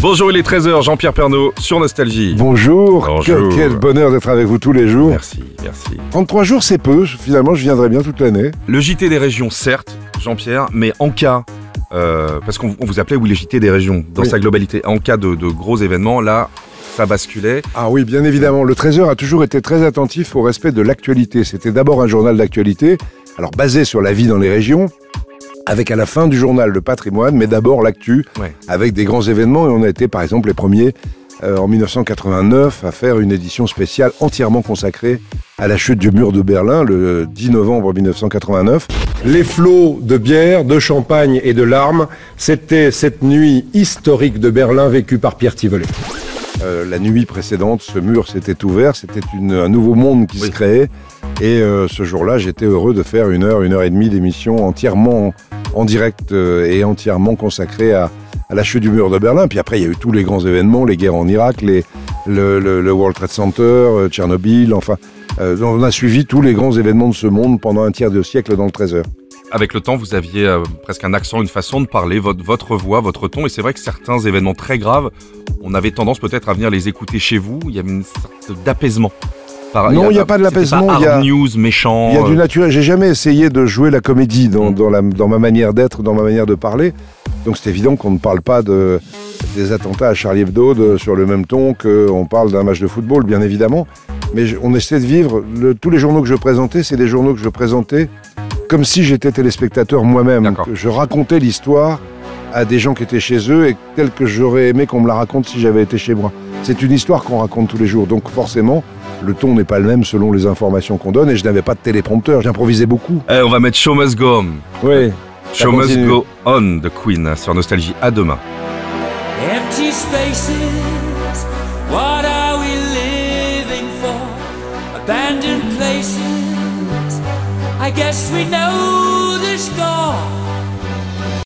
Bonjour, il est 13h, Jean-Pierre Pernaud sur Nostalgie. Bonjour, Bonjour. Quel, quel bonheur d'être avec vous tous les jours. Merci, merci. 33 jours c'est peu, finalement je viendrai bien toute l'année. Le JT des régions, certes, Jean-Pierre, mais en cas, euh, parce qu'on on vous appelait, oui, les JT des régions, dans Oui. sa globalité, en cas de, de gros événements, là, ça basculait. Ah oui, bien évidemment, le Trésor a toujours été très attentif au respect de l'actualité. C'était d'abord un journal d'actualité, alors basé sur la vie dans les régions, avec à la fin du journal le patrimoine, mais d'abord l'actu, Ouais. avec des grands événements, et on a été par exemple les premiers euh, en 1989 à faire une édition spéciale entièrement consacrée à la chute du mur de Berlin le 10 novembre 1989. Les flots de bière, de champagne et de larmes, c'était cette nuit historique de Berlin vécue par Pierre Tivolet. Euh, la nuit précédente, ce mur s'était ouvert, c'était un nouveau monde qui Oui. se créait. Et euh, ce jour-là, j'étais heureux de faire une heure, une heure et demie d'émission entièrement en direct euh, et entièrement consacrée à, la chute du mur de Berlin. Puis après, il y a eu tous les grands événements, les guerres en Irak, le, World Trade Center, euh, Tchernobyl, enfin. euh, on a suivi tous les grands événements de ce monde pendant un tiers de siècle dans le 13 heures. Avec le temps, vous aviez presque un accent, une façon de parler, votre voix, votre ton, et c'est vrai que certains événements très graves, on avait tendance peut-être à venir les écouter chez vous, il y avait une sorte d'apaisement. Par- Non, il y a pas de l'apaisement, il y a- news, méchant. Il y a du euh, naturel. J'ai jamais essayé de jouer la comédie dans, Mm. dans, la- dans ma manière d'être, dans ma manière de parler. Donc c'est évident qu'on ne parle pas de, des attentats à Charlie Hebdo de- sur le même ton qu'on parle d'un match de football, bien évidemment. Mais je- on essaie de vivre. le- tous les journaux que je présentais, c'est des journaux que je présentais comme si j'étais téléspectateur moi-même. Je racontais l'histoire à des gens qui étaient chez eux et telle que j'aurais aimé qu'on me la raconte si j'avais été chez moi. C'est une histoire qu'on raconte tous les jours. Donc forcément, le ton n'est pas le même selon les informations qu'on donne et je n'avais pas de téléprompteur, j'improvisais beaucoup. eh, on va mettre Show Must Go On. Oui. Show Must. Go On de Queen sur Nostalgie. À demain. Empty spaces, what are we living for? Abandoned places, I guess we know the score.